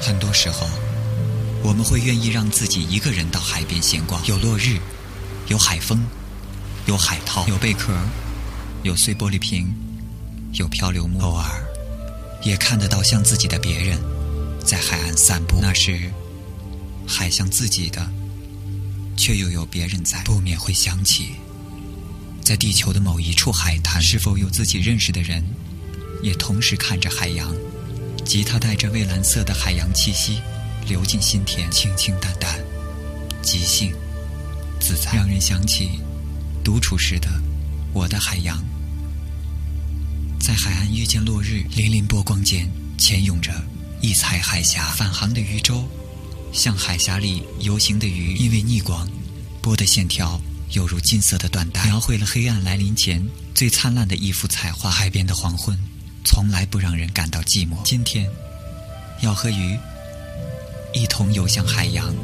很多时候，我们会愿意让自己一个人到海边闲逛，有落日，有海风，有海涛，有贝壳，有碎玻璃瓶，有漂流木，偶尔也看得到像自己的别人在海岸散步。那时，海像自己的，却又有别人在，不免会想起，在地球的某一处海滩，是否有自己认识的人，也同时看着海洋。吉他带着蔚蓝色的海洋气息流进心田，清清淡淡，即兴自在，让人想起独处时的我的海洋。在海岸遇见落日，粼粼波光间潜涌着一彩海峡，返航的渔舟像海峡里游行的鱼，因为逆光，波的线条犹如金色的缎带，描绘了黑暗来临前最灿烂的一幅彩画。海边的黄昏。从来不让人感到寂寞。今天，要和鱼一同游向海洋。